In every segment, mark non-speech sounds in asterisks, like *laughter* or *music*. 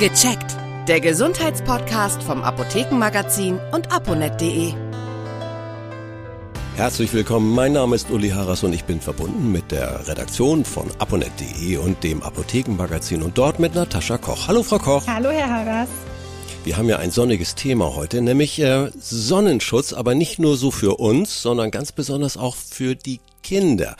Gecheckt. Der Gesundheitspodcast vom Apothekenmagazin und aponet.de. Herzlich willkommen, mein Name ist Uli Harras und ich bin verbunden mit der Redaktion von aponet.de und dem Apothekenmagazin und dort mit Natascha Koch. Hallo Frau Koch. Hallo Herr Harras. Wir haben ja ein sonniges Thema heute, nämlich äh, Sonnenschutz, aber nicht nur so für uns, sondern ganz besonders auch für die Kinder.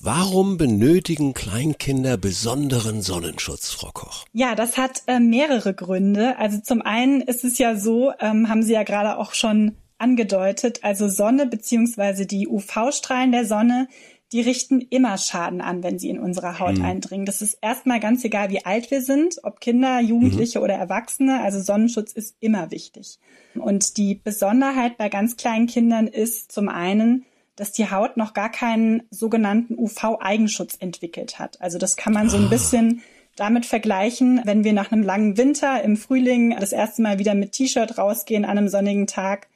Warum benötigen Kleinkinder besonderen Sonnenschutz, Frau Koch? Ja, das hat äh, mehrere Gründe. Also zum einen ist es ja so, ähm, haben Sie ja gerade auch schon angedeutet, also Sonne beziehungsweise die UV-Strahlen der Sonne, die richten immer Schaden an, wenn sie in unsere Haut mhm. eindringen. Das ist erstmal ganz egal, wie alt wir sind, ob Kinder, Jugendliche mhm. oder Erwachsene. Also Sonnenschutz ist immer wichtig. Und die Besonderheit bei ganz kleinen Kindern ist zum einen, dass die Haut noch gar keinen sogenannten UV-Eigenschutz entwickelt hat. Also das kann man so ein ah. bisschen damit vergleichen, wenn wir nach einem langen Winter im Frühling das erste Mal wieder mit T-Shirt rausgehen an einem sonnigen Tag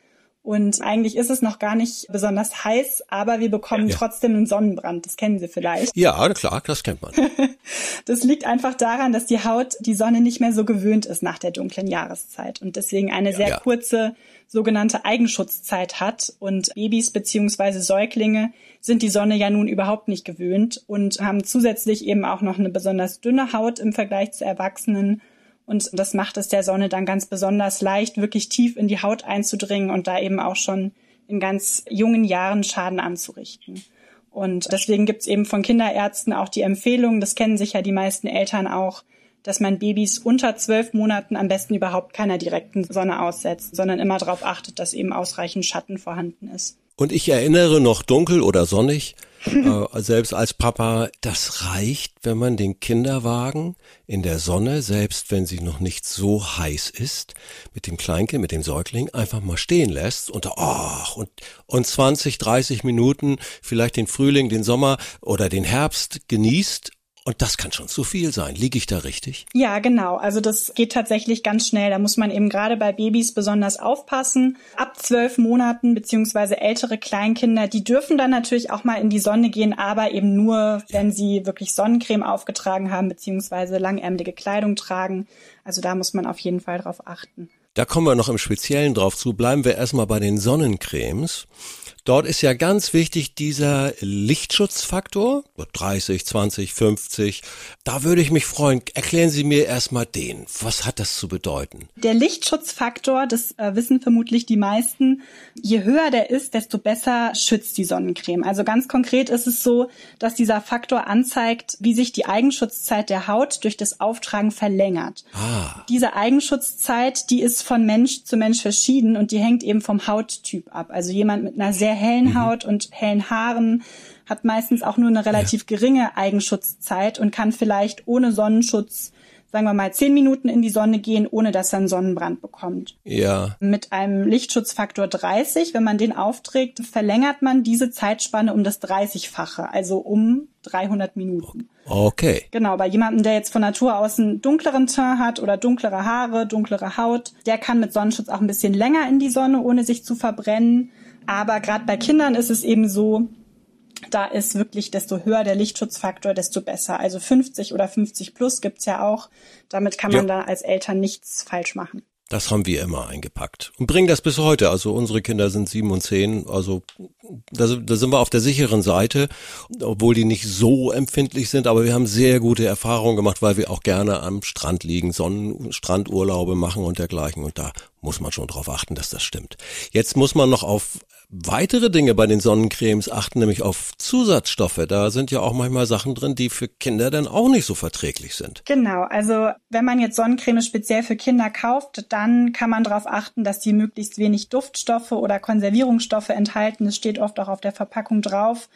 und eigentlich ist es noch gar nicht besonders heiß, aber wir bekommen ja. trotzdem einen Sonnenbrand. Das kennen Sie vielleicht. Ja, klar, das kennt man. *laughs* das liegt einfach daran, dass die Haut die Sonne nicht mehr so gewöhnt ist nach der dunklen Jahreszeit und deswegen eine sehr ja. kurze sogenannte Eigenschutzzeit hat. Und Babys beziehungsweise Säuglinge sind die Sonne ja nun überhaupt nicht gewöhnt und haben zusätzlich eben auch noch eine besonders dünne Haut im Vergleich zu Erwachsenen und das macht es der Sonne dann ganz besonders leicht, wirklich tief in die Haut einzudringen und da eben auch schon in ganz jungen Jahren Schaden anzurichten. Und deswegen gibt's eben von Kinderärzten auch die Empfehlung, das kennen sich ja die meisten Eltern auch, dass man Babys unter zwölf Monaten am besten überhaupt keiner direkten Sonne aussetzt, sondern immer darauf achtet, dass eben ausreichend Schatten vorhanden ist. Und ich erinnere noch dunkel oder sonnig, äh, selbst als Papa, das reicht, wenn man den Kinderwagen in der Sonne, selbst wenn sie noch nicht so heiß ist, mit dem Kleinkind, mit dem Säugling, einfach mal stehen lässt und, oh, und, und 20, 30 Minuten vielleicht den Frühling, den Sommer oder den Herbst genießt und das kann schon zu viel sein. Liege ich da richtig? Ja, genau. Also das geht tatsächlich ganz schnell. Da muss man eben gerade bei Babys besonders aufpassen. Ab zwölf Monaten beziehungsweise ältere Kleinkinder, die dürfen dann natürlich auch mal in die Sonne gehen, aber eben nur, wenn sie wirklich Sonnencreme aufgetragen haben beziehungsweise langärmelige Kleidung tragen. Also da muss man auf jeden Fall drauf achten. Da kommen wir noch im Speziellen drauf zu. Bleiben wir erstmal bei den Sonnencremes. Dort ist ja ganz wichtig dieser Lichtschutzfaktor, 30, 20, 50. Da würde ich mich freuen, erklären Sie mir erstmal den. Was hat das zu bedeuten? Der Lichtschutzfaktor, das äh, wissen vermutlich die meisten, je höher der ist, desto besser schützt die Sonnencreme. Also ganz konkret ist es so, dass dieser Faktor anzeigt, wie sich die Eigenschutzzeit der Haut durch das Auftragen verlängert. Ah. Diese Eigenschutzzeit, die ist von Mensch zu Mensch verschieden und die hängt eben vom Hauttyp ab. Also jemand mit einer sehr hellen mhm. Haut und hellen Haaren hat meistens auch nur eine relativ ja. geringe Eigenschutzzeit und kann vielleicht ohne Sonnenschutz sagen wir mal, zehn Minuten in die Sonne gehen, ohne dass er einen Sonnenbrand bekommt. Ja. Mit einem Lichtschutzfaktor 30, wenn man den aufträgt, verlängert man diese Zeitspanne um das 30-fache, also um 300 Minuten. Okay. Genau, bei jemandem, der jetzt von Natur aus einen dunkleren Teint hat oder dunklere Haare, dunklere Haut, der kann mit Sonnenschutz auch ein bisschen länger in die Sonne, ohne sich zu verbrennen. Aber gerade bei Kindern ist es eben so, da ist wirklich, desto höher der Lichtschutzfaktor, desto besser. Also 50 oder 50 plus gibt's ja auch. Damit kann man ja. da als Eltern nichts falsch machen. Das haben wir immer eingepackt und bringen das bis heute. Also unsere Kinder sind sieben und zehn, also da, da sind wir auf der sicheren Seite, obwohl die nicht so empfindlich sind, aber wir haben sehr gute Erfahrungen gemacht, weil wir auch gerne am Strand liegen, Sonnenstrandurlaube machen und dergleichen und da muss man schon drauf achten, dass das stimmt. Jetzt muss man noch auf weitere Dinge bei den Sonnencremes achten, nämlich auf Zusatzstoffe. Da sind ja auch manchmal Sachen drin, die für Kinder dann auch nicht so verträglich sind. Genau, also wenn man jetzt Sonnencreme speziell für Kinder kauft, dann kann man darauf achten, dass die möglichst wenig Duftstoffe oder Konservierungsstoffe enthalten. Das steht oft auch auf der Verpackung drauf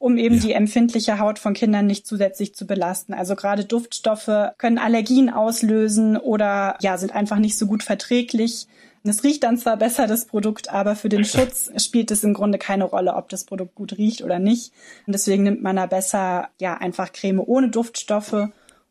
um eben ja. die empfindliche Haut von Kindern nicht zusätzlich zu belasten. Also gerade Duftstoffe können Allergien auslösen oder ja, sind einfach nicht so gut verträglich. Es riecht dann zwar besser, das Produkt, aber für den Schutz spielt es im Grunde keine Rolle, ob das Produkt gut riecht oder nicht. Und deswegen nimmt man da besser, ja, einfach Creme ohne Duftstoffe.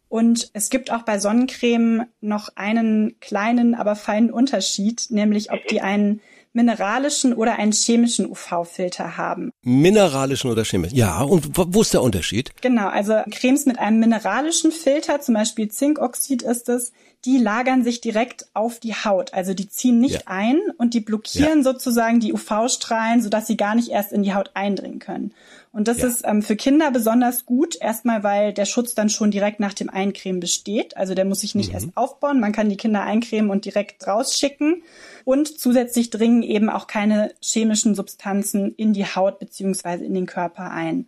Und es gibt auch bei Sonnencreme noch einen kleinen, aber feinen Unterschied, nämlich ob die einen mineralischen oder einen chemischen UV-Filter haben. Mineralischen oder chemischen? Ja, und wo ist der Unterschied? Genau, also Cremes mit einem mineralischen Filter, zum Beispiel Zinkoxid ist es, die lagern sich direkt auf die Haut. Also die ziehen nicht ja. ein und die blockieren ja. sozusagen die UV-Strahlen, sodass sie gar nicht erst in die Haut eindringen können. Und das ja. ist ähm, für Kinder besonders gut, erstmal weil der Schutz dann schon direkt nach dem Eincremen besteht. Also der muss sich nicht mhm. erst aufbauen. Man kann die Kinder eincremen und direkt rausschicken. Und zusätzlich dringen eben auch keine chemischen Substanzen in die Haut beziehungsweise in den Körper ein.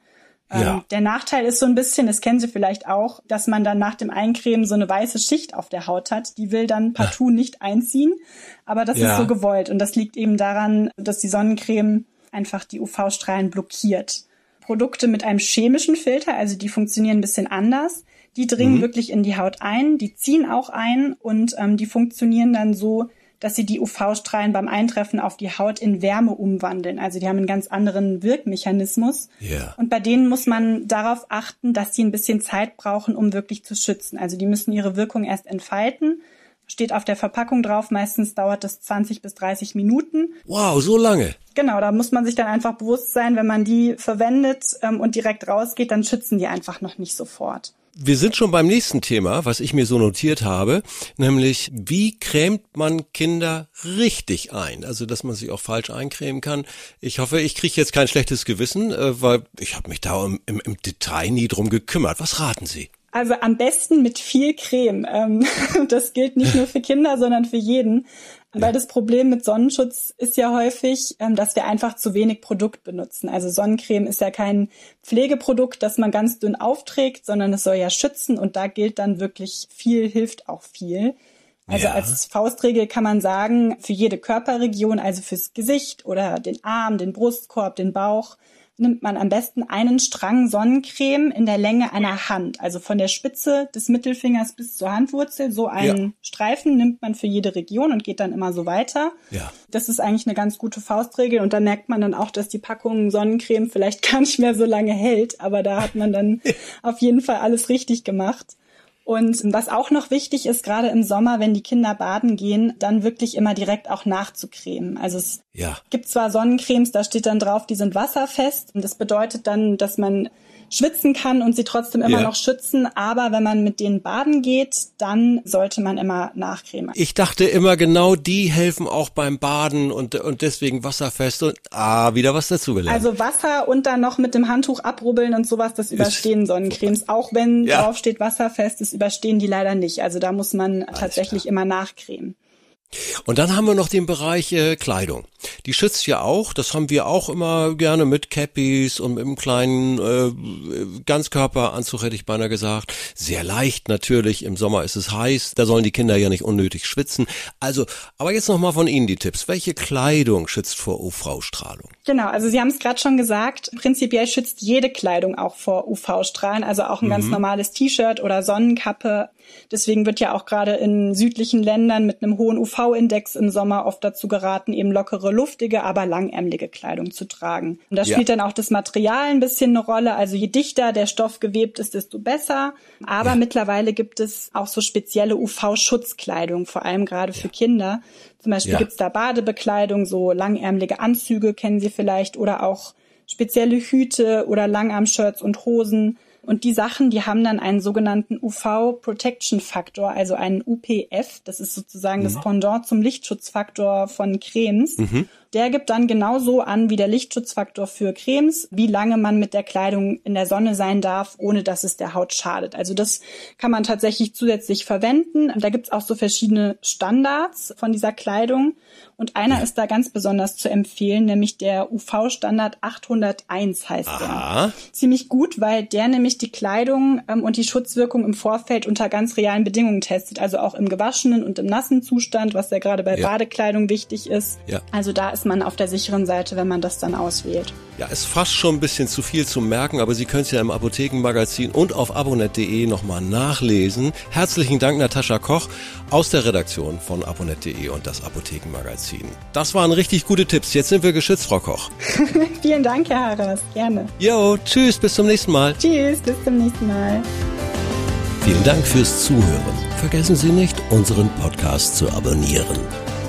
Ähm, ja. der Nachteil ist so ein bisschen, das kennen Sie vielleicht auch, dass man dann nach dem Eincremen so eine weiße Schicht auf der Haut hat. Die will dann partout nicht einziehen, aber das ja. ist so gewollt. Und das liegt eben daran, dass die Sonnencreme einfach die UV-Strahlen blockiert. Produkte mit einem chemischen Filter, also die funktionieren ein bisschen anders. Die dringen mhm. wirklich in die Haut ein, die ziehen auch ein und ähm, die funktionieren dann so, dass sie die UV-Strahlen beim Eintreffen auf die Haut in Wärme umwandeln. Also die haben einen ganz anderen Wirkmechanismus. Yeah. Und bei denen muss man darauf achten, dass sie ein bisschen Zeit brauchen, um wirklich zu schützen. Also die müssen ihre Wirkung erst entfalten steht auf der Verpackung drauf. Meistens dauert das 20 bis 30 Minuten. Wow, so lange. Genau, da muss man sich dann einfach bewusst sein, wenn man die verwendet ähm, und direkt rausgeht, dann schützen die einfach noch nicht sofort. Wir sind schon beim nächsten Thema, was ich mir so notiert habe, nämlich wie cremt man Kinder richtig ein? Also, dass man sich auch falsch eincremen kann. Ich hoffe, ich kriege jetzt kein schlechtes Gewissen, äh, weil ich habe mich da im, im, im Detail nie drum gekümmert. Was raten Sie? Also am besten mit viel Creme. Ähm, *laughs* das gilt nicht nur für Kinder, sondern für jeden. Weil das Problem mit Sonnenschutz ist ja häufig, ähm, dass wir einfach zu wenig Produkt benutzen. Also Sonnencreme ist ja kein Pflegeprodukt, das man ganz dünn aufträgt, sondern es soll ja schützen und da gilt dann wirklich viel hilft auch viel. Also ja. als Faustregel kann man sagen, für jede Körperregion, also fürs Gesicht oder den Arm, den Brustkorb, den Bauch, nimmt man am besten einen Strang Sonnencreme in der Länge einer Hand. Also von der Spitze des Mittelfingers bis zur Handwurzel. So einen ja. Streifen nimmt man für jede Region und geht dann immer so weiter. Ja. Das ist eigentlich eine ganz gute Faustregel. Und da merkt man dann auch, dass die Packung Sonnencreme vielleicht *laughs* gar nicht mehr so lange hält. Aber da hat man dann auf jeden Fall alles richtig gemacht. Und was auch noch wichtig ist, gerade im Sommer, wenn die Kinder baden gehen, dann wirklich immer direkt auch nachzucremen. Also es ja. gibt zwar Sonnencremes, da steht dann drauf, die sind wasserfest. Und das bedeutet dann, dass man schwitzen kann und sie trotzdem immer ja. noch schützen. Aber wenn man mit denen baden geht, dann sollte man immer nachcremen. Ich dachte immer genau, die helfen auch beim Baden und, und deswegen wasserfest und ah, wieder was dazugelernt. Also Wasser und dann noch mit dem Handtuch abrubbeln und sowas, das überstehen Sonnencremes. Auch wenn ja. drauf steht wasserfest, das überstehen die leider nicht. Also da muss man Alles tatsächlich klar. immer nachcremen. Und dann haben wir noch den Bereich äh, Kleidung. Die schützt ja auch, das haben wir auch immer gerne mit Cappies und mit einem kleinen äh, Ganzkörperanzug, hätte ich beinahe gesagt. Sehr leicht natürlich, im Sommer ist es heiß, da sollen die Kinder ja nicht unnötig schwitzen. Also, aber jetzt nochmal von Ihnen die Tipps. Welche Kleidung schützt vor UV-Strahlung? Genau, also Sie haben es gerade schon gesagt, prinzipiell schützt jede Kleidung auch vor UV-Strahlen, also auch ein mhm. ganz normales T-Shirt oder Sonnenkappe. Deswegen wird ja auch gerade in südlichen Ländern mit einem hohen UV-Index im Sommer oft dazu geraten, eben lockere, luftige, aber langärmelige Kleidung zu tragen. Und da ja. spielt dann auch das Material ein bisschen eine Rolle. Also je dichter der Stoff gewebt ist, desto besser. Aber ja. mittlerweile gibt es auch so spezielle UV-Schutzkleidung, vor allem gerade für Kinder. Zum Beispiel gibt's da Badebekleidung, so langärmelige Anzüge kennen Sie vielleicht oder auch spezielle Hüte oder Langarmshirts und Hosen. Und die Sachen, die haben dann einen sogenannten UV Protection Faktor, also einen UPF. Das ist sozusagen mhm. das Pendant zum Lichtschutzfaktor von Cremes. Mhm. Der gibt dann genauso an wie der Lichtschutzfaktor für Cremes, wie lange man mit der Kleidung in der Sonne sein darf, ohne dass es der Haut schadet. Also das kann man tatsächlich zusätzlich verwenden. Da gibt's auch so verschiedene Standards von dieser Kleidung. Und einer ist da ganz besonders zu empfehlen, nämlich der UV-Standard 801 heißt Aha. der. Ziemlich gut, weil der nämlich die Kleidung ähm, und die Schutzwirkung im Vorfeld unter ganz realen Bedingungen testet. Also auch im gewaschenen und im nassen Zustand, was ja gerade bei ja. Badekleidung wichtig ist. Ja. Also da ist man auf der sicheren Seite, wenn man das dann auswählt. Ja, ist fast schon ein bisschen zu viel zu merken, aber Sie können es ja im Apothekenmagazin und auf abonet.de nochmal nachlesen. Herzlichen Dank, Natascha Koch aus der Redaktion von abonet.de und das Apothekenmagazin. Das waren richtig gute Tipps. Jetzt sind wir geschützt, Frau Koch. *laughs* Vielen Dank, Herr Harras. Gerne. Jo, tschüss, bis zum nächsten Mal. Tschüss, bis zum nächsten Mal. Vielen Dank fürs Zuhören. Vergessen Sie nicht, unseren Podcast zu abonnieren.